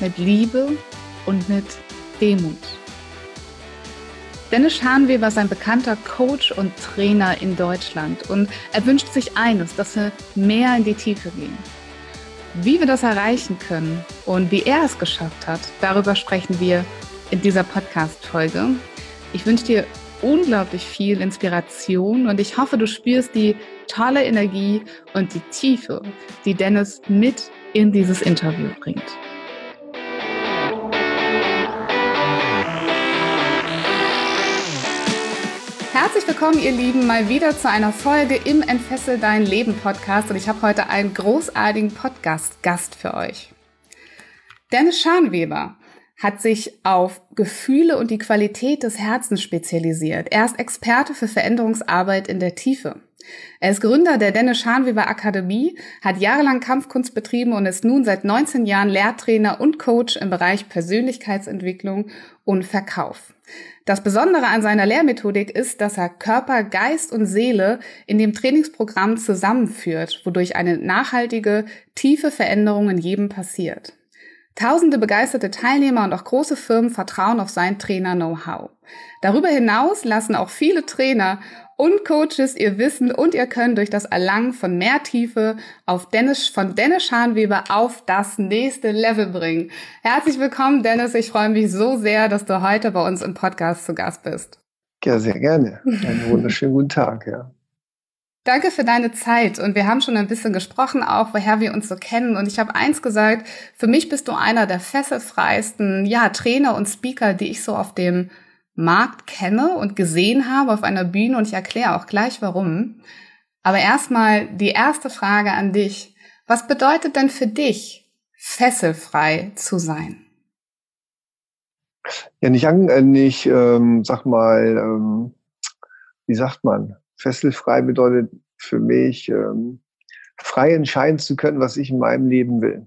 mit Liebe und mit Demut. Dennis Schanweber ist ein bekannter Coach und Trainer in Deutschland und er wünscht sich eines, dass wir mehr in die Tiefe gehen. Wie wir das erreichen können und wie er es geschafft hat, darüber sprechen wir in dieser Podcast-Folge. Ich wünsche dir unglaublich viel Inspiration und ich hoffe, du spürst die tolle Energie und die Tiefe, die Dennis mit in dieses Interview bringt. Willkommen, ihr Lieben, mal wieder zu einer Folge im Entfessel dein Leben Podcast und ich habe heute einen großartigen Podcast-Gast für euch. Dennis Schanweber hat sich auf Gefühle und die Qualität des Herzens spezialisiert. Er ist Experte für Veränderungsarbeit in der Tiefe. Er ist Gründer der Dennis Schanweber Akademie, hat jahrelang Kampfkunst betrieben und ist nun seit 19 Jahren Lehrtrainer und Coach im Bereich Persönlichkeitsentwicklung und Verkauf. Das Besondere an seiner Lehrmethodik ist, dass er Körper, Geist und Seele in dem Trainingsprogramm zusammenführt, wodurch eine nachhaltige, tiefe Veränderung in jedem passiert. Tausende begeisterte Teilnehmer und auch große Firmen vertrauen auf sein Trainer-Know-how. Darüber hinaus lassen auch viele Trainer und Coaches ihr Wissen und ihr Können durch das Erlangen von mehr Tiefe auf Dennis, von Dennis Schanweber auf das nächste Level bringen. Herzlich willkommen, Dennis. Ich freue mich so sehr, dass du heute bei uns im Podcast zu Gast bist. Ja, sehr gerne. Einen wunderschönen guten Tag, ja. Danke für deine Zeit und wir haben schon ein bisschen gesprochen auch, woher wir uns so kennen und ich habe eins gesagt, für mich bist du einer der fesselfreisten, ja, Trainer und Speaker, die ich so auf dem Markt kenne und gesehen habe auf einer Bühne und ich erkläre auch gleich warum. Aber erstmal die erste Frage an dich. Was bedeutet denn für dich, fesselfrei zu sein? Ja, nicht, an, äh, nicht ähm, sag mal, ähm, wie sagt man? Fesselfrei bedeutet für mich, ähm, frei entscheiden zu können, was ich in meinem Leben will.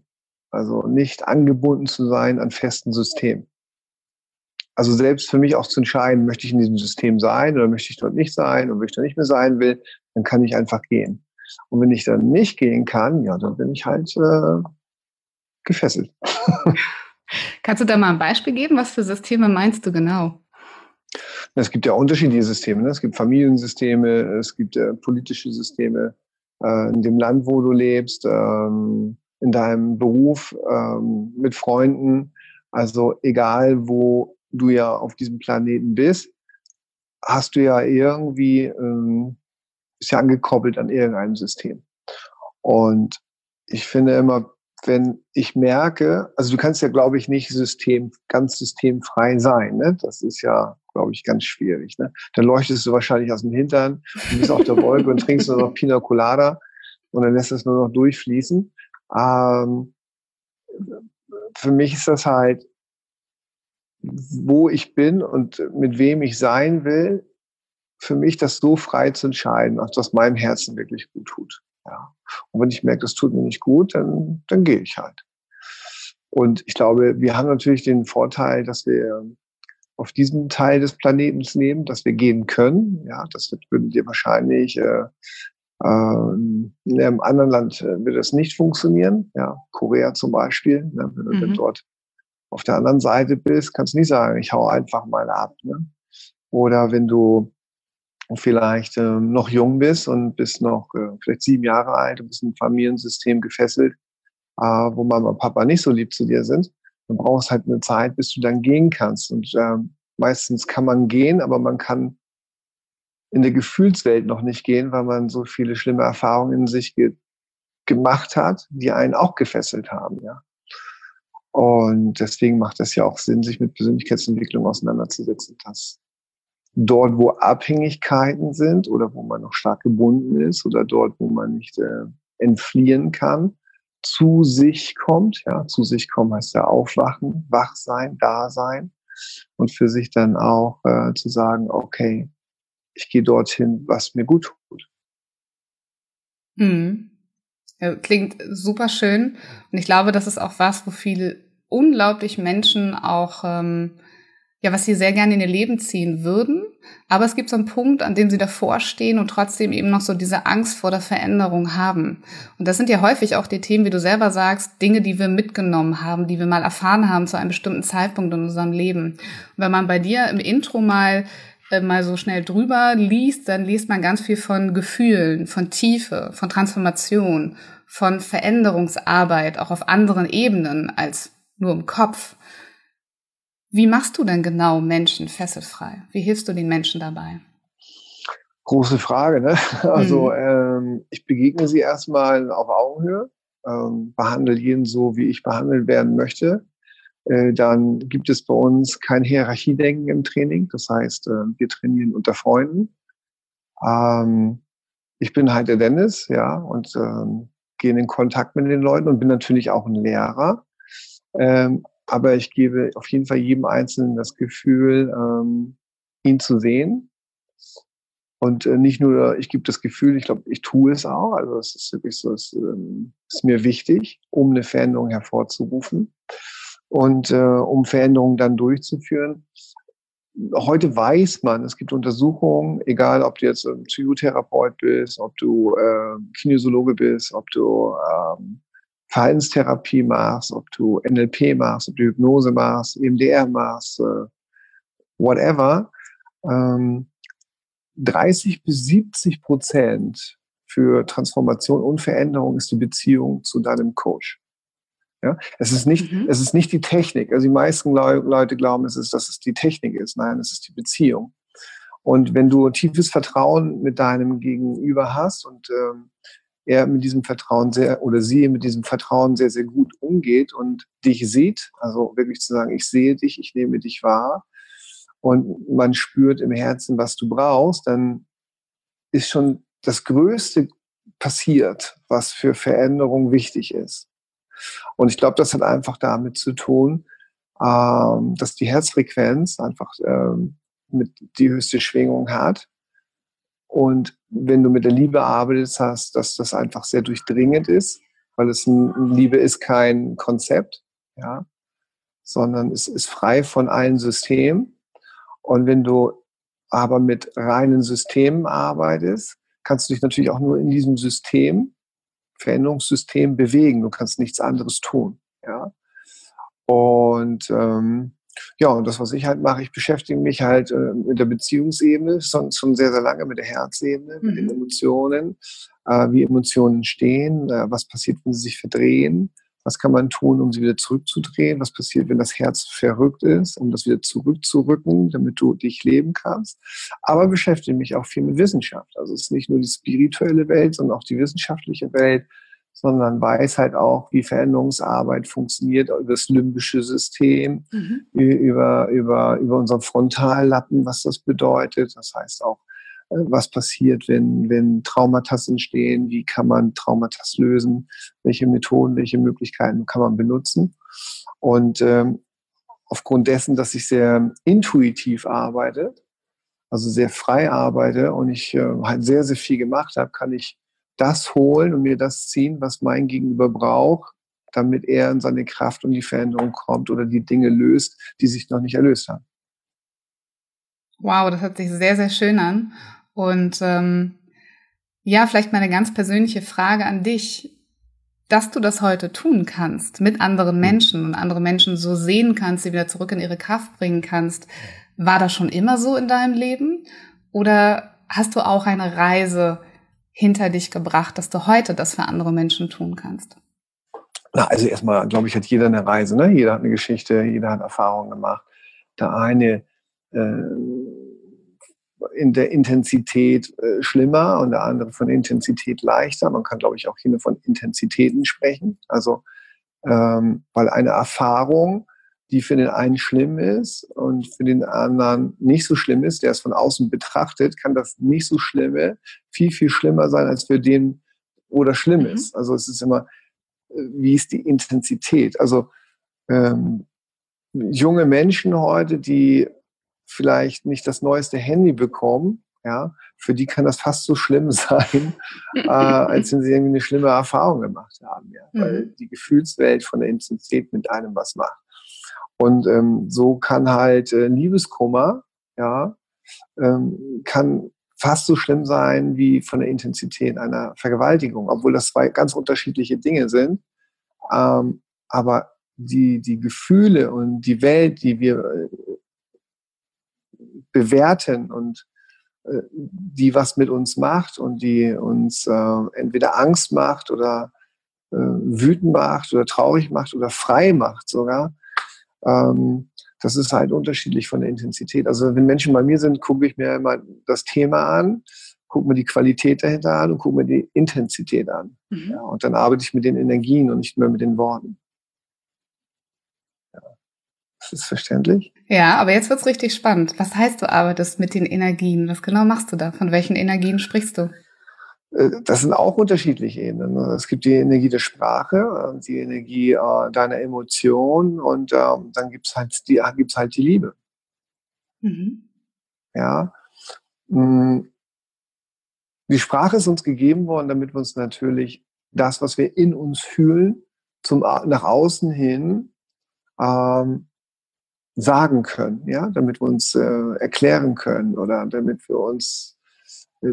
Also nicht angebunden zu sein an festen Systemen also selbst für mich auch zu entscheiden, möchte ich in diesem System sein oder möchte ich dort nicht sein und wenn ich da nicht mehr sein will, dann kann ich einfach gehen. Und wenn ich dann nicht gehen kann, ja, dann bin ich halt äh, gefesselt. Kannst du da mal ein Beispiel geben? Was für Systeme meinst du genau? Es gibt ja unterschiedliche Systeme. Ne? Es gibt Familiensysteme, es gibt äh, politische Systeme äh, in dem Land, wo du lebst, ähm, in deinem Beruf, ähm, mit Freunden. Also egal, wo du ja auf diesem Planeten bist, hast du ja irgendwie, ähm, ist ja angekoppelt an irgendeinem System. Und ich finde immer, wenn ich merke, also du kannst ja, glaube ich, nicht System, ganz systemfrei sein. Ne? Das ist ja, glaube ich, ganz schwierig. Ne? Dann leuchtest du wahrscheinlich aus dem Hintern, du bist auf der Wolke und trinkst nur noch Pina Colada und dann lässt es nur noch durchfließen. Ähm, für mich ist das halt wo ich bin und mit wem ich sein will, für mich das so frei zu entscheiden, was meinem Herzen wirklich gut tut. Ja. Und wenn ich merke, das tut mir nicht gut, dann, dann gehe ich halt. Und ich glaube, wir haben natürlich den Vorteil, dass wir auf diesem Teil des Planeten leben, dass wir gehen können. Ja, das würden dir wahrscheinlich äh, äh, in einem anderen Land äh, wird das nicht funktionieren. Ja, Korea zum Beispiel, ne, wenn du mhm. dort auf der anderen Seite bist, kannst du nicht sagen, ich hau einfach mal ab. Ne? Oder wenn du vielleicht äh, noch jung bist und bist noch äh, vielleicht sieben Jahre alt und bist im Familiensystem gefesselt, äh, wo Mama und Papa nicht so lieb zu dir sind, dann brauchst halt eine Zeit, bis du dann gehen kannst. Und äh, meistens kann man gehen, aber man kann in der Gefühlswelt noch nicht gehen, weil man so viele schlimme Erfahrungen in sich ge gemacht hat, die einen auch gefesselt haben. Ja. Und deswegen macht es ja auch Sinn, sich mit Persönlichkeitsentwicklung auseinanderzusetzen, dass dort, wo Abhängigkeiten sind oder wo man noch stark gebunden ist oder dort, wo man nicht äh, entfliehen kann, zu sich kommt. Ja, zu sich kommen heißt ja aufwachen, wach sein, da sein und für sich dann auch äh, zu sagen, okay, ich gehe dorthin, was mir gut tut. Hm. Klingt super schön. Und ich glaube, das ist auch was, wo viele unglaublich Menschen auch, ähm, ja, was sie sehr gerne in ihr Leben ziehen würden. Aber es gibt so einen Punkt, an dem sie davor stehen und trotzdem eben noch so diese Angst vor der Veränderung haben. Und das sind ja häufig auch die Themen, wie du selber sagst, Dinge, die wir mitgenommen haben, die wir mal erfahren haben zu einem bestimmten Zeitpunkt in unserem Leben. Und wenn man bei dir im Intro mal äh, mal so schnell drüber liest, dann liest man ganz viel von Gefühlen, von Tiefe, von Transformation, von Veränderungsarbeit, auch auf anderen Ebenen als nur im Kopf. Wie machst du denn genau Menschen fesselfrei? Wie hilfst du den Menschen dabei? Große Frage, ne? Also mhm. ähm, ich begegne sie erstmal auf Augenhöhe, ähm, behandle jeden so, wie ich behandelt werden möchte. Äh, dann gibt es bei uns kein Hierarchiedenken im Training. Das heißt, äh, wir trainieren unter Freunden. Ähm, ich bin halt der Dennis, ja, und ähm, gehe in Kontakt mit den Leuten und bin natürlich auch ein Lehrer. Ähm, aber ich gebe auf jeden Fall jedem Einzelnen das Gefühl, ähm, ihn zu sehen. Und äh, nicht nur, ich gebe das Gefühl, ich glaube, ich tue es auch. Also es ist wirklich so, es ähm, ist mir wichtig, um eine Veränderung hervorzurufen und äh, um Veränderungen dann durchzuführen. Heute weiß man, es gibt Untersuchungen, egal ob du jetzt ein Psychotherapeut bist, ob du äh, Kinesiologe bist, ob du ähm, Verhaltenstherapie machst, ob du NLP machst, ob du Hypnose machst, EMDR machst, äh, whatever. Ähm, 30 bis 70 Prozent für Transformation und Veränderung ist die Beziehung zu deinem Coach. Ja, es ist nicht, mhm. es ist nicht die Technik. Also die meisten Leute glauben, es ist, dass es die Technik ist. Nein, es ist die Beziehung. Und wenn du tiefes Vertrauen mit deinem Gegenüber hast und ähm, er mit diesem Vertrauen sehr oder sie mit diesem Vertrauen sehr, sehr gut umgeht und dich sieht, also wirklich zu sagen, ich sehe dich, ich nehme dich wahr und man spürt im Herzen, was du brauchst, dann ist schon das Größte passiert, was für Veränderung wichtig ist. Und ich glaube, das hat einfach damit zu tun, ähm, dass die Herzfrequenz einfach ähm, mit die höchste Schwingung hat. Und wenn du mit der Liebe arbeitest, hast, dass das einfach sehr durchdringend ist, weil es Liebe ist kein Konzept, ja, sondern es ist frei von allen Systemen. Und wenn du aber mit reinen Systemen arbeitest, kannst du dich natürlich auch nur in diesem System Veränderungssystem bewegen. Du kannst nichts anderes tun. Ja? Und ähm, ja, und das, was ich halt mache, ich beschäftige mich halt äh, mit der Beziehungsebene, schon, schon sehr, sehr lange mit der Herzebene, mhm. mit den mhm. Emotionen, äh, wie Emotionen stehen, äh, was passiert, wenn sie sich verdrehen, was kann man tun, um sie wieder zurückzudrehen? Was passiert, wenn das Herz verrückt ist, um das wieder zurückzurücken, damit du dich leben kannst? Aber beschäftige mich auch viel mit Wissenschaft. Also es ist nicht nur die spirituelle Welt, sondern auch die wissenschaftliche Welt, sondern weiß halt auch, wie Veränderungsarbeit funktioniert über das limbische System, mhm. über, über, über unseren Frontallappen, was das bedeutet. Das heißt auch, äh, was passiert, wenn, wenn Traumata entstehen, wie kann man Traumata lösen, welche Methoden, welche Möglichkeiten kann man benutzen. Und ähm, aufgrund dessen, dass ich sehr intuitiv arbeite, also sehr frei arbeite und ich äh, halt sehr, sehr viel gemacht habe, kann ich das holen und mir das ziehen, was mein Gegenüber braucht, damit er in seine Kraft und die Veränderung kommt oder die Dinge löst, die sich noch nicht erlöst haben. Wow, das hört sich sehr, sehr schön an. Und ähm, ja, vielleicht mal eine ganz persönliche Frage an dich. Dass du das heute tun kannst mit anderen Menschen und andere Menschen so sehen kannst, sie wieder zurück in ihre Kraft bringen kannst, war das schon immer so in deinem Leben? Oder hast du auch eine Reise hinter dich gebracht, dass du heute das für andere Menschen tun kannst? Na, also erstmal, glaube ich, hat jeder eine Reise, ne? Jeder hat eine Geschichte, jeder hat Erfahrungen gemacht. Der eine äh, in der Intensität äh, schlimmer und der andere von Intensität leichter. Man kann, glaube ich, auch hier von Intensitäten sprechen. Also, ähm, weil eine Erfahrung, die für den einen schlimm ist und für den anderen nicht so schlimm ist, der es von außen betrachtet, kann das nicht so Schlimme viel, viel schlimmer sein als für den, wo das schlimm mhm. ist. Also es ist immer, wie ist die Intensität? Also ähm, junge Menschen heute, die vielleicht nicht das neueste Handy bekommen, ja, für die kann das fast so schlimm sein, äh, als wenn sie irgendwie eine schlimme Erfahrung gemacht haben, ja, mhm. weil die Gefühlswelt von der Intensität mit einem was macht. Und ähm, so kann halt äh, Liebeskummer, ja, ähm, kann fast so schlimm sein wie von der Intensität einer Vergewaltigung, obwohl das zwei ganz unterschiedliche Dinge sind. Ähm, aber die, die Gefühle und die Welt, die wir äh, bewerten und die was mit uns macht und die uns äh, entweder Angst macht oder äh, wütend macht oder traurig macht oder frei macht sogar, ähm, das ist halt unterschiedlich von der Intensität. Also wenn Menschen bei mir sind, gucke ich mir immer das Thema an, gucke mir die Qualität dahinter an und gucke mir die Intensität an. Mhm. Ja, und dann arbeite ich mit den Energien und nicht mehr mit den Worten. Das ist verständlich. Ja, aber jetzt wird's richtig spannend. Was heißt, du arbeitest mit den Energien? Was genau machst du da? Von welchen Energien sprichst du? Äh, das sind auch unterschiedliche Ebenen. Ne? Es gibt die Energie der Sprache, die Energie äh, deiner Emotionen und ähm, dann gibt es halt die, gibt's halt die Liebe. Mhm. Ja. Mm. Die Sprache ist uns gegeben worden, damit wir uns natürlich das, was wir in uns fühlen, zum, nach außen hin ähm, sagen können, ja, damit wir uns äh, erklären können oder damit wir uns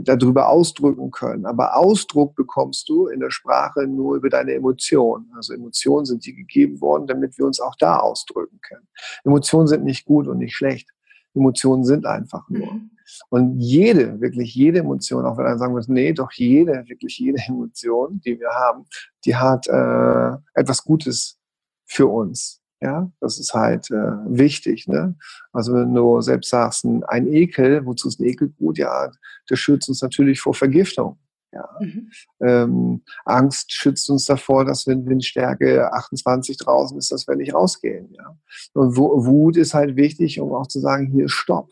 darüber ausdrücken können. Aber Ausdruck bekommst du in der Sprache nur über deine Emotionen. Also Emotionen sind dir gegeben worden, damit wir uns auch da ausdrücken können. Emotionen sind nicht gut und nicht schlecht. Emotionen sind einfach nur. Mhm. Und jede, wirklich jede Emotion, auch wenn einer sagen muss, nee, doch jede, wirklich jede Emotion, die wir haben, die hat äh, etwas Gutes für uns. Ja, das ist halt äh, wichtig. Ne? Also wenn du selbst sagst, ein Ekel, wozu ist ein Ekel gut? Ja, der schützt uns natürlich vor Vergiftung. Ja. Mhm. Ähm, Angst schützt uns davor, dass wenn Windstärke 28 draußen ist, dass wir nicht rausgehen. Ja. Und Wut ist halt wichtig, um auch zu sagen, hier Stopp.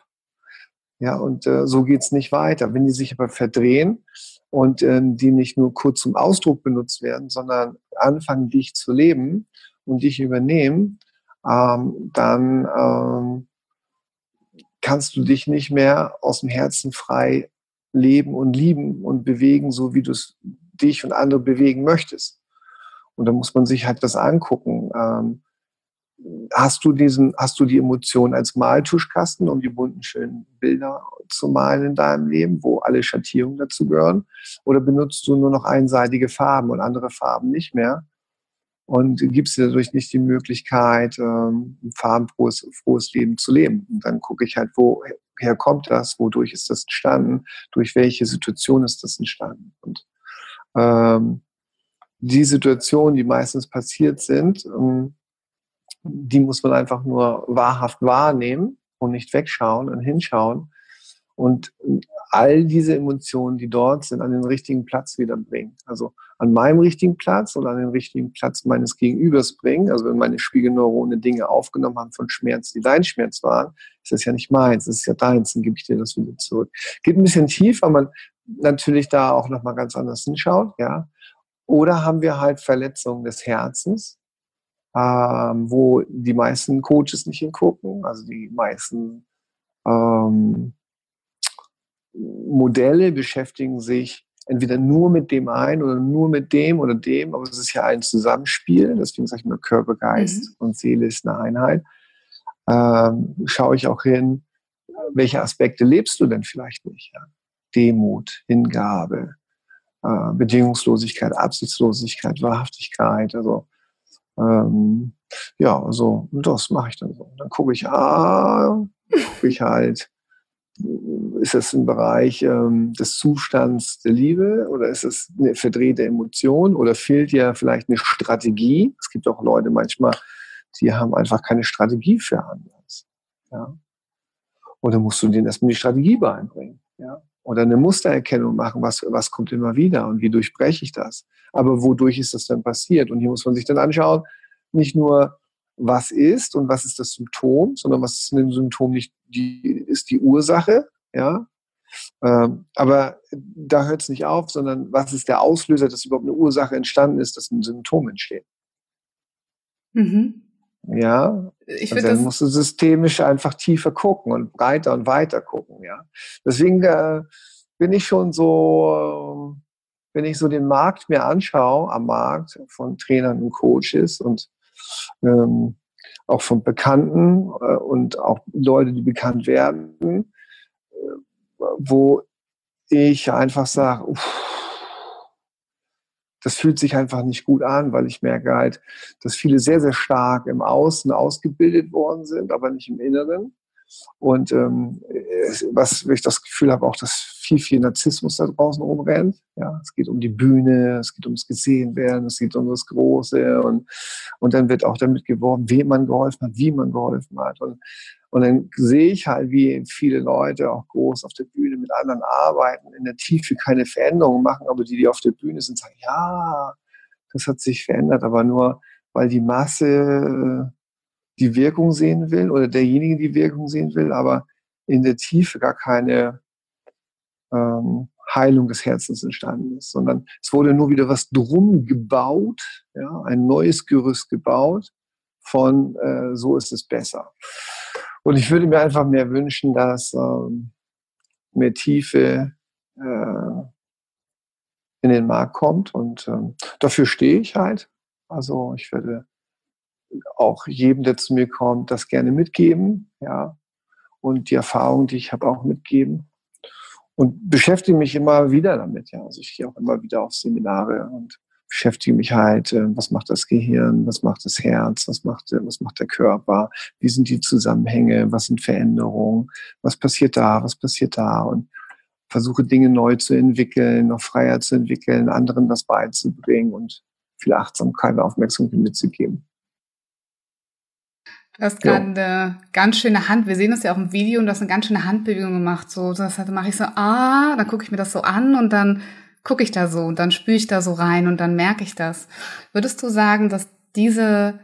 Ja, und äh, so geht's nicht weiter. Wenn die sich aber verdrehen und äh, die nicht nur kurz zum Ausdruck benutzt werden, sondern anfangen, dich zu leben, und dich übernehmen, ähm, dann ähm, kannst du dich nicht mehr aus dem Herzen frei leben und lieben und bewegen, so wie du es dich und andere bewegen möchtest. Und da muss man sich halt das angucken. Ähm, hast du diesen, hast du die Emotion als Maltuschkasten, um die bunten schönen Bilder zu malen in deinem Leben, wo alle Schattierungen dazu gehören? Oder benutzt du nur noch einseitige Farben und andere Farben nicht mehr? Und gibst dir dadurch nicht die Möglichkeit, ähm, ein farbenfrohes frohes Leben zu leben. Und dann gucke ich halt, woher kommt das, wodurch ist das entstanden, durch welche Situation ist das entstanden. Und ähm, die Situationen, die meistens passiert sind, ähm, die muss man einfach nur wahrhaft wahrnehmen und nicht wegschauen und hinschauen und all diese Emotionen, die dort sind, an den richtigen Platz wieder bringen. Also an meinem richtigen Platz oder an den richtigen Platz meines Gegenübers bringen. Also wenn meine Spiegelneurone Dinge aufgenommen haben von Schmerz, die dein Schmerz waren, ist das ja nicht meins, das ist ja deins, dann gebe ich dir das wieder zurück. Geht ein bisschen tief, weil man natürlich da auch nochmal ganz anders hinschaut, ja. Oder haben wir halt Verletzungen des Herzens, ähm, wo die meisten Coaches nicht hingucken, also die meisten ähm, Modelle beschäftigen sich entweder nur mit dem einen oder nur mit dem oder dem, aber es ist ja ein Zusammenspiel, deswegen sage ich immer Körper, Geist mhm. und Seele ist eine Einheit. Ähm, schaue ich auch hin, welche Aspekte lebst du denn vielleicht nicht? Ja? Demut, Hingabe, äh, Bedingungslosigkeit, Absichtslosigkeit, Wahrhaftigkeit, also ähm, ja, also das mache ich dann so. Dann gucke ich, ah, gucke ich halt, ist das ein Bereich ähm, des Zustands der Liebe oder ist es eine verdrehte Emotion oder fehlt ja vielleicht eine Strategie? Es gibt auch Leute manchmal, die haben einfach keine Strategie für anders. Ja? Oder musst du denen erstmal die Strategie beibringen? Ja? Oder eine Mustererkennung machen, was, was kommt immer wieder und wie durchbreche ich das? Aber wodurch ist das dann passiert? Und hier muss man sich dann anschauen, nicht nur, was ist und was ist das Symptom, sondern was ist ein Symptom nicht die, ist die Ursache, ja. Ähm, aber da hört es nicht auf, sondern was ist der Auslöser, dass überhaupt eine Ursache entstanden ist, dass ein Symptom entsteht. Mhm. Ja, ich und dann musst du systemisch einfach tiefer gucken und breiter und weiter gucken. Ja, deswegen äh, bin ich schon so, wenn ich so den Markt mir anschaue, am Markt von Trainern und Coaches und ähm, auch von Bekannten äh, und auch Leute, die bekannt werden, äh, wo ich einfach sage, das fühlt sich einfach nicht gut an, weil ich merke halt, dass viele sehr, sehr stark im Außen ausgebildet worden sind, aber nicht im Inneren. Und ähm, was ich das Gefühl habe, auch, dass viel, viel Narzissmus da draußen rumrennt. Ja, es geht um die Bühne, es geht ums Gesehenwerden, es geht um das Große und, und dann wird auch damit geworben, wem man geholfen hat, wie man geholfen hat. Und, und dann sehe ich halt, wie viele Leute auch groß auf der Bühne mit anderen arbeiten, in der Tiefe keine Veränderungen machen, aber die, die auf der Bühne sind, sagen, ja, das hat sich verändert, aber nur, weil die Masse die Wirkung sehen will oder derjenige die Wirkung sehen will, aber in der Tiefe gar keine ähm, Heilung des Herzens entstanden ist, sondern es wurde nur wieder was drum gebaut, ja, ein neues Gerüst gebaut von äh, so ist es besser. Und ich würde mir einfach mehr wünschen, dass ähm, mehr Tiefe äh, in den Markt kommt und ähm, dafür stehe ich halt. Also ich werde auch jedem, der zu mir kommt, das gerne mitgeben, ja, und die Erfahrung, die ich habe, auch mitgeben und beschäftige mich immer wieder damit, ja. Also ich gehe auch immer wieder auf Seminare und beschäftige mich halt, äh, was macht das Gehirn, was macht das Herz, was macht, was macht der Körper, wie sind die Zusammenhänge, was sind Veränderungen, was passiert da, was passiert da und versuche Dinge neu zu entwickeln, noch freier zu entwickeln, anderen das beizubringen und viel Achtsamkeit und Aufmerksamkeit mitzugeben. Du hast gerade eine ganz schöne Hand, wir sehen das ja auch im Video und du hast eine ganz schöne Handbewegung gemacht. So, das heißt, mache ich so, ah, dann gucke ich mir das so an und dann gucke ich da so und dann spüre ich da so rein und dann merke ich das. Würdest du sagen, dass diese,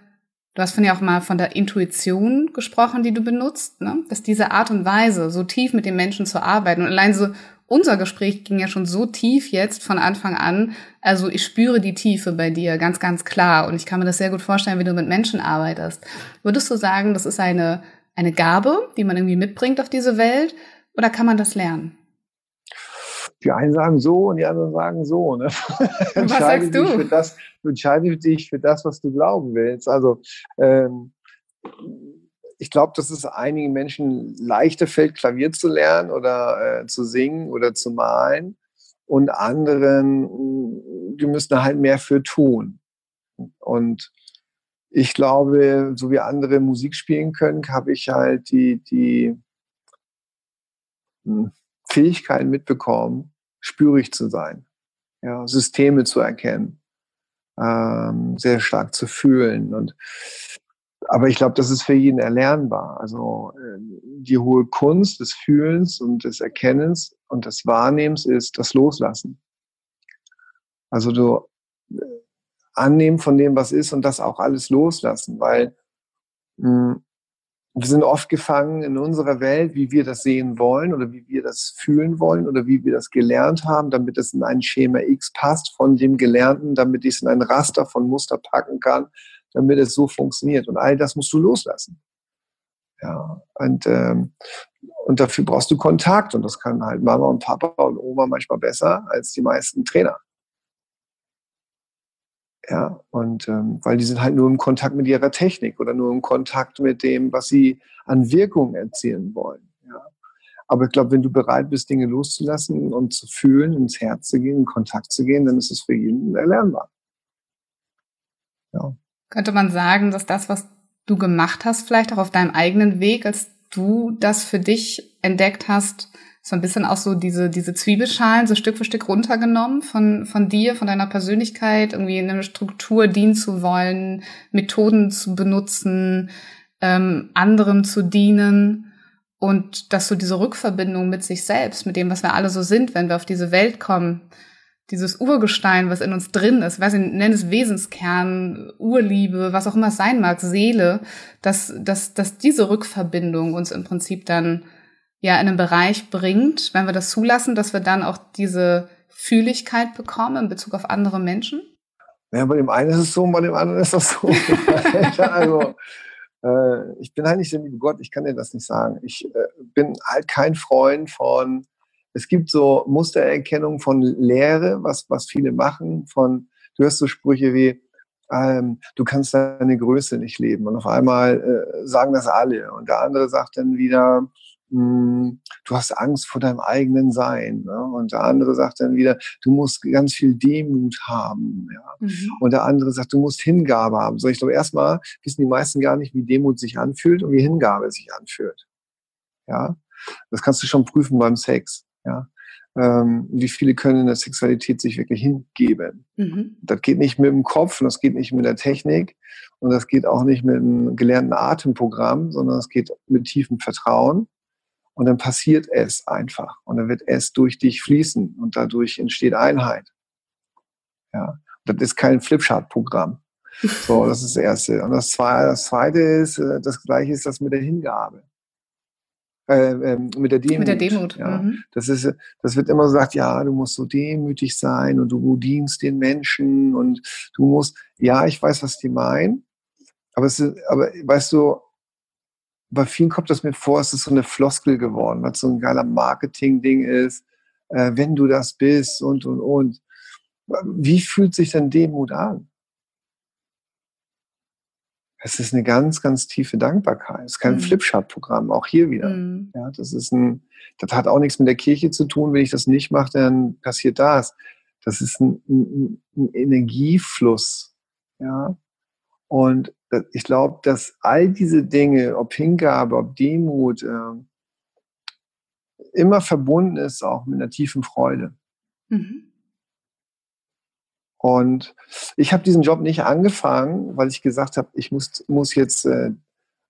du hast von ja auch mal von der Intuition gesprochen, die du benutzt, ne? dass diese Art und Weise, so tief mit den Menschen zu arbeiten und allein so unser Gespräch ging ja schon so tief jetzt von Anfang an. Also ich spüre die Tiefe bei dir ganz, ganz klar und ich kann mir das sehr gut vorstellen, wie du mit Menschen arbeitest. Würdest du sagen, das ist eine, eine Gabe, die man irgendwie mitbringt auf diese Welt oder kann man das lernen? Die einen sagen so und die anderen sagen so. Ne? Was sagst du? Dich für das, entscheide dich für das, was du glauben willst. Also ähm, ich glaube, dass es einigen Menschen leichter fällt, Klavier zu lernen oder äh, zu singen oder zu malen. Und anderen, die müssen halt mehr für tun. Und ich glaube, so wie andere Musik spielen können, habe ich halt die, die hm, Fähigkeit mitbekommen, spürig zu sein, ja, Systeme zu erkennen, ähm, sehr stark zu fühlen. Und aber ich glaube, das ist für jeden erlernbar. Also äh, die hohe Kunst des Fühlens und des Erkennens und des Wahrnehmens ist das Loslassen. Also du äh, annehmen von dem, was ist und das auch alles loslassen, weil mh, hm, wir sind oft gefangen in unserer Welt, wie wir das sehen wollen oder wie wir das fühlen wollen oder wie wir das gelernt haben, damit es in ein Schema X passt von dem Gelernten, damit ich es in ein Raster von Muster packen kann, damit es so funktioniert. Und all das musst du loslassen. Ja, und, ähm, und dafür brauchst du Kontakt. Und das kann halt Mama und Papa und Oma manchmal besser als die meisten Trainer. Ja, und ähm, weil die sind halt nur im Kontakt mit ihrer Technik oder nur im Kontakt mit dem, was sie an Wirkung erzielen wollen. Aber ich glaube, wenn du bereit bist, Dinge loszulassen und zu fühlen, ins Herz zu gehen, in Kontakt zu gehen, dann ist es für jeden erlernbar. Ja. Könnte man sagen, dass das, was du gemacht hast, vielleicht auch auf deinem eigenen Weg, als du das für dich entdeckt hast, so ein bisschen auch so diese, diese Zwiebelschalen so Stück für Stück runtergenommen von, von dir, von deiner Persönlichkeit, irgendwie in einer Struktur dienen zu wollen, Methoden zu benutzen, ähm, anderem zu dienen und dass du diese Rückverbindung mit sich selbst, mit dem, was wir alle so sind, wenn wir auf diese Welt kommen, dieses Urgestein, was in uns drin ist, weiß ich, nenne es Wesenskern, Urliebe, was auch immer es sein mag, Seele, dass, dass, dass diese Rückverbindung uns im Prinzip dann ja in einen Bereich bringt, wenn wir das zulassen, dass wir dann auch diese Fühligkeit bekommen in Bezug auf andere Menschen? Ja, bei dem einen ist es so, und bei dem anderen ist das so. also, äh, ich bin halt nicht der liebe Gott, ich kann dir das nicht sagen. Ich äh, bin halt kein Freund von, es gibt so Mustererkennung von Lehre, was, was viele machen, von, du hörst so Sprüche wie, ähm, du kannst deine Größe nicht leben. Und auf einmal äh, sagen das alle. Und der andere sagt dann wieder, hm, du hast Angst vor deinem eigenen Sein. Ne? Und der andere sagt dann wieder, du musst ganz viel Demut haben. Ja? Mhm. Und der andere sagt, du musst Hingabe haben. So, ich glaube, erstmal wissen die meisten gar nicht, wie Demut sich anfühlt und wie Hingabe sich anfühlt. Ja, das kannst du schon prüfen beim Sex. Ja, ähm, wie viele können in der Sexualität sich wirklich hingeben. Mhm. Das geht nicht mit dem Kopf und das geht nicht mit der Technik und das geht auch nicht mit einem gelernten Atemprogramm, sondern es geht mit tiefem Vertrauen und dann passiert es einfach. Und dann wird es durch dich fließen und dadurch entsteht Einheit. Ja. Das ist kein Flipchart-Programm. So, das ist das Erste. Und das Zweite, das Zweite ist, äh, das Gleiche ist das mit der Hingabe. Äh, äh, mit der Demut. Mit der Demut. Ja. Mhm. Das, ist, das wird immer gesagt, ja, du musst so demütig sein und du dienst den Menschen und du musst, ja, ich weiß, was die meinen, aber, es ist, aber weißt du, bei vielen kommt das mir vor, es ist so eine Floskel geworden, was so ein geiler Marketing-Ding ist, äh, wenn du das bist und, und, und. Wie fühlt sich denn Demut an? Es ist eine ganz, ganz tiefe Dankbarkeit. Es ist kein mhm. Flipchart-Programm, auch hier wieder. Mhm. Ja, das ist ein, das hat auch nichts mit der Kirche zu tun. Wenn ich das nicht mache, dann passiert das. Das ist ein, ein, ein Energiefluss. Ja. Und ich glaube, dass all diese Dinge, ob Hingabe, ob Demut, äh, immer verbunden ist auch mit einer tiefen Freude. Mhm. Und ich habe diesen Job nicht angefangen, weil ich gesagt habe, ich muss, muss jetzt äh,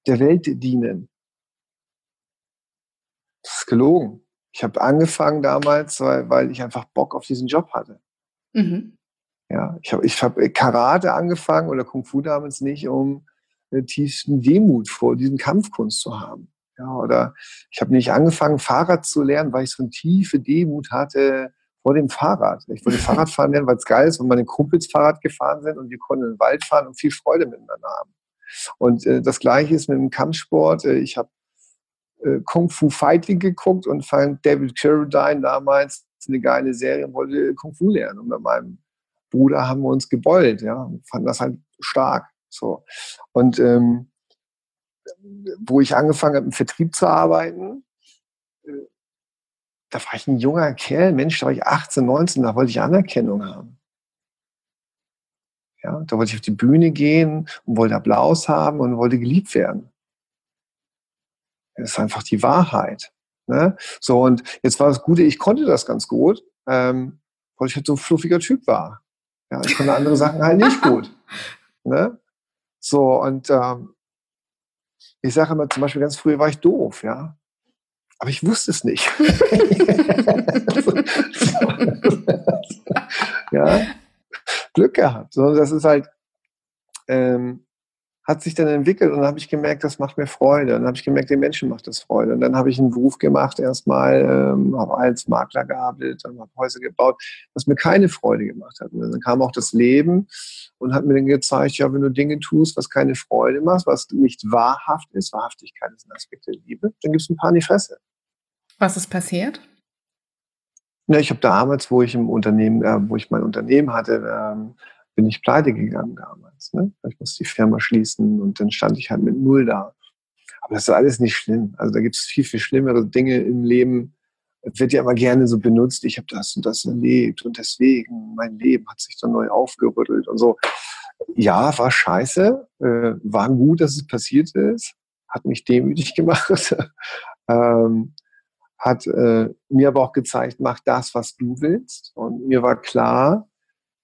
der Welt dienen. Das ist gelogen. Ich habe angefangen damals, weil, weil ich einfach Bock auf diesen Job hatte. Mhm. Ja, ich habe ich hab Karate angefangen oder Kung Fu damals nicht, um äh, tiefsten Demut vor diesem Kampfkunst zu haben. Ja, oder ich habe nicht angefangen, Fahrrad zu lernen, weil ich so eine tiefe Demut hatte vor dem Fahrrad. Ich wollte Fahrrad fahren lernen, weil es geil ist, wenn meine Kumpels Fahrrad gefahren sind und wir konnten in den Wald fahren und viel Freude miteinander haben. Und äh, das Gleiche ist mit dem Kampfsport. Äh, ich habe äh, Kung Fu Fighting geguckt und fand David Carradine damals eine geile Serie und wollte Kung Fu lernen. Und mit meinem Bruder haben wir uns gebeult, ja, und fanden das halt stark. So. Und ähm, wo ich angefangen habe, im Vertrieb zu arbeiten, äh, da war ich ein junger Kerl, Mensch, da war ich 18, 19, da wollte ich Anerkennung haben. Ja, da wollte ich auf die Bühne gehen und wollte Applaus haben und wollte geliebt werden. Das ist einfach die Wahrheit. Ne? So, und jetzt war das Gute, ich konnte das ganz gut, ähm, weil ich halt so ein fluffiger Typ war. Ja, ich konnte andere Sachen halt nicht gut. Ne? So, und ähm, ich sage immer zum Beispiel, ganz früh war ich doof, ja. Aber ich wusste es nicht. ja, Glück gehabt. So, das ist halt, ähm, hat sich dann entwickelt und dann habe ich gemerkt, das macht mir Freude. Und dann habe ich gemerkt, den Menschen macht das Freude. Und dann habe ich einen Beruf gemacht, erstmal ähm, habe als Makler gearbeitet, dann habe Häuser gebaut, was mir keine Freude gemacht hat. Und dann kam auch das Leben und hat mir dann gezeigt, ja, wenn du Dinge tust, was keine Freude macht, was nicht wahrhaft ist, Wahrhaftigkeit ist ein Aspekt der Liebe, dann gibt es ein paar in die Fresse. Was ist passiert? Ja, ich habe damals, wo ich im Unternehmen, äh, wo ich mein Unternehmen hatte, ähm, bin ich pleite gegangen damals. Ne? Ich musste die Firma schließen und dann stand ich halt mit Null da. Aber das ist alles nicht schlimm. Also da gibt es viel, viel schlimmere Dinge im Leben. Es wird ja immer gerne so benutzt, ich habe das und das erlebt und deswegen, mein Leben hat sich dann neu aufgerüttelt und so. Ja, war scheiße, äh, war gut, dass es passiert ist, hat mich demütig gemacht, ähm, hat äh, mir aber auch gezeigt, mach das, was du willst. Und mir war klar,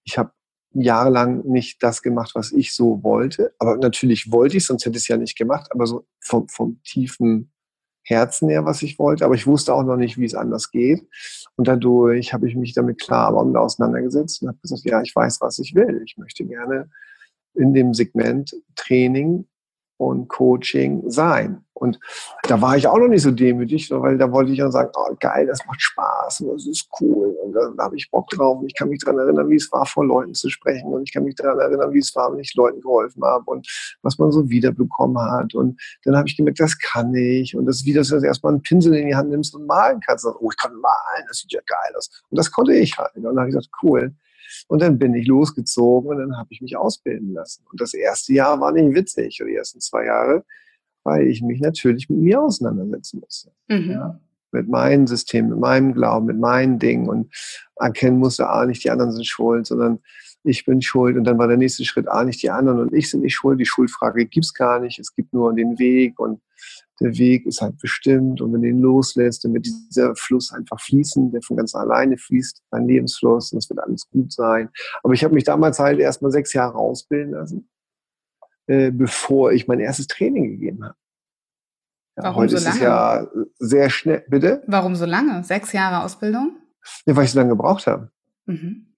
ich habe jahrelang nicht das gemacht, was ich so wollte. Aber natürlich wollte ich, sonst hätte ich es ja nicht gemacht, aber so vom, vom tiefen Herzen her, was ich wollte. Aber ich wusste auch noch nicht, wie es anders geht. Und dadurch habe ich mich damit klar auseinandergesetzt und habe gesagt, ja, ich weiß, was ich will. Ich möchte gerne in dem Segment Training und Coaching sein. Und da war ich auch noch nicht so demütig, weil da wollte ich dann sagen, oh, geil, das macht Spaß und das ist cool und da, habe ich Bock drauf. Und ich kann mich daran erinnern, wie es war, vor Leuten zu sprechen und ich kann mich daran erinnern, wie es war, wenn ich Leuten geholfen habe und was man so wiederbekommen hat. Und dann habe ich gemerkt, das kann ich. Und das ist wie, dass du erstmal einen Pinsel in die Hand nimmst und malen kannst. Und, oh, ich kann malen, das sieht ja geil aus. Und das konnte ich halt. Und dann habe ich gesagt, cool. Und dann bin ich losgezogen und dann habe ich mich ausbilden lassen. Und das erste Jahr war nicht witzig, oder die ersten zwei Jahre, weil ich mich natürlich mit mir auseinandersetzen musste. Mhm. Ja, mit meinem System, mit meinem Glauben, mit meinen Dingen und erkennen musste, ah, nicht die anderen sind schuld, sondern ich bin schuld. Und dann war der nächste Schritt, ah, nicht die anderen und ich sind nicht schuld. Die Schuldfrage gibt's gar nicht. Es gibt nur den Weg und der Weg ist halt bestimmt und wenn du ihn loslässt, dann wird dieser Fluss einfach fließen, der von ganz alleine fließt, dein Lebensfluss und es wird alles gut sein. Aber ich habe mich damals halt erstmal sechs Jahre ausbilden lassen, äh, bevor ich mein erstes Training gegeben habe. Ja, Warum so lange? Ist es ja sehr schnell, bitte? Warum so lange? Sechs Jahre Ausbildung? Ja, weil ich so lange gebraucht habe. Mhm.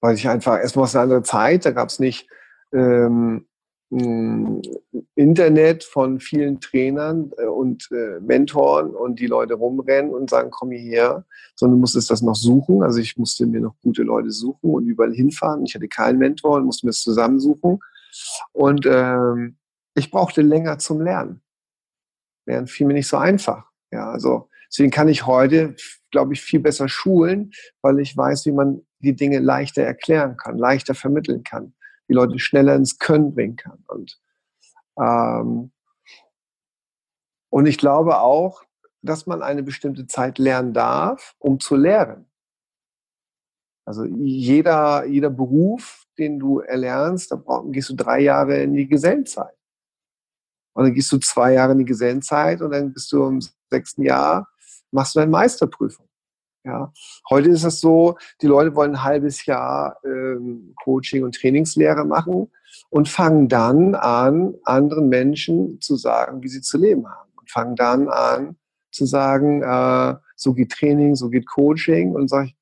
Weil ich einfach, erstmal aus einer anderen Zeit, da gab es nicht ähm, Internet von vielen Trainern äh, und äh, Mentoren und die Leute rumrennen und sagen, komm hierher, sondern musstest das noch suchen. Also ich musste mir noch gute Leute suchen und überall hinfahren. Ich hatte keinen Mentor und musste mir das zusammensuchen. Und ähm, ich brauchte länger zum Lernen. Lernen fiel mir nicht so einfach. Ja, also deswegen kann ich heute, glaube ich, viel besser schulen, weil ich weiß, wie man die Dinge leichter erklären kann, leichter vermitteln kann die Leute schneller ins Können bringen kann. Und, ähm, und ich glaube auch, dass man eine bestimmte Zeit lernen darf, um zu lehren. Also jeder, jeder Beruf, den du erlernst, da brauch, gehst du drei Jahre in die Gesellenzeit. Und dann gehst du zwei Jahre in die Gesellenzeit und dann bist du im sechsten Jahr, machst du deine Meisterprüfung. Ja. Heute ist es so, die Leute wollen ein halbes Jahr ähm, Coaching und Trainingslehre machen und fangen dann an, anderen Menschen zu sagen, wie sie zu leben haben. Und fangen dann an zu sagen, äh, so geht Training, so geht Coaching. Und sage ich,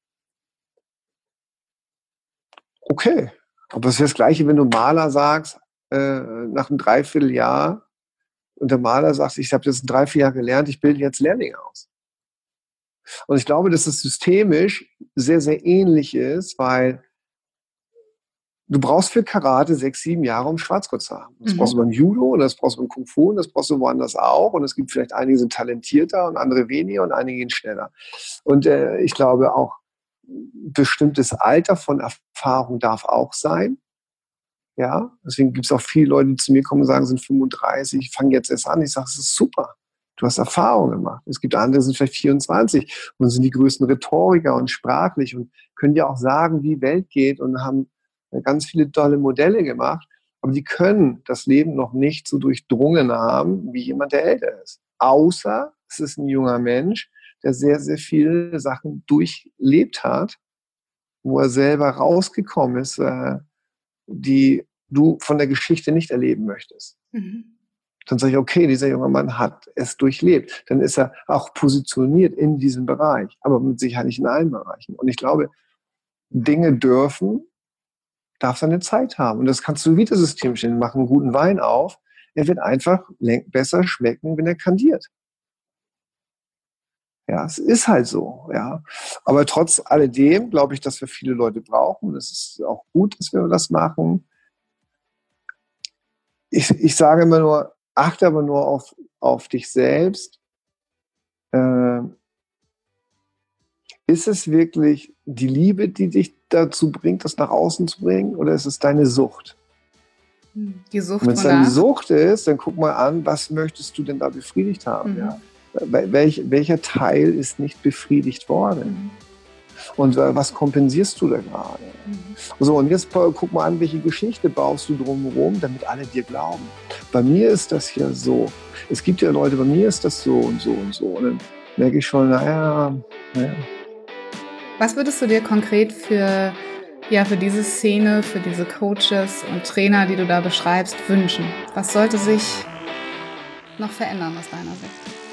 okay, aber das ist das Gleiche, wenn du Maler sagst, äh, nach einem Dreivierteljahr, und der Maler sagt, ich habe jetzt ein Dreivierteljahr gelernt, ich bilde jetzt Lehrlinge aus. Und ich glaube, dass es systemisch sehr, sehr ähnlich ist, weil du brauchst für Karate sechs, sieben Jahre, um Schwarzgurt zu haben. Das mhm. brauchst du beim Judo und das brauchst du beim Kung Fu und das brauchst du woanders auch. Und es gibt vielleicht einige sind talentierter und andere weniger und einige gehen schneller. Und äh, ich glaube auch, bestimmtes Alter von Erfahrung darf auch sein. Ja, deswegen gibt es auch viele Leute, die zu mir kommen und sagen, sind 35, fangen jetzt erst an. Ich sage, es ist super. Du hast Erfahrung gemacht. Es gibt andere, die sind vielleicht 24 und sind die größten Rhetoriker und sprachlich und können dir auch sagen, wie Welt geht und haben äh, ganz viele tolle Modelle gemacht. Aber die können das Leben noch nicht so durchdrungen haben, wie jemand, der älter ist. Außer es ist ein junger Mensch, der sehr, sehr viele Sachen durchlebt hat, wo er selber rausgekommen ist, äh, die du von der Geschichte nicht erleben möchtest. Mhm dann sage ich, okay, dieser junge Mann hat es durchlebt. Dann ist er auch positioniert in diesem Bereich, aber mit Sicherheit nicht in allen Bereichen. Und ich glaube, Dinge dürfen, darf seine Zeit haben. Und das kannst du wieder System stellen. Mach einen guten Wein auf. Er wird einfach besser schmecken, wenn er kandiert. Ja, es ist halt so, ja. Aber trotz alledem glaube ich, dass wir viele Leute brauchen. Es ist auch gut, dass wir das machen. Ich, ich sage immer nur, achte aber nur auf, auf dich selbst. Äh, ist es wirklich die Liebe, die dich dazu bringt, das nach außen zu bringen, oder ist es deine Sucht? Die Sucht. Wenn es deine Sucht ist, dann guck mal an, was möchtest du denn da befriedigt haben? Mhm. Ja? Welch, welcher Teil ist nicht befriedigt worden? Mhm. Und äh, was kompensierst du da gerade? Mhm. So, und jetzt guck mal an, welche Geschichte baust du drumherum, damit alle dir glauben. Bei mir ist das ja so. Es gibt ja Leute, bei mir ist das so und so und so. Und dann merke ich schon, naja, naja. Was würdest du dir konkret für, ja, für diese Szene, für diese Coaches und Trainer, die du da beschreibst, wünschen? Was sollte sich noch verändern aus deiner Sicht?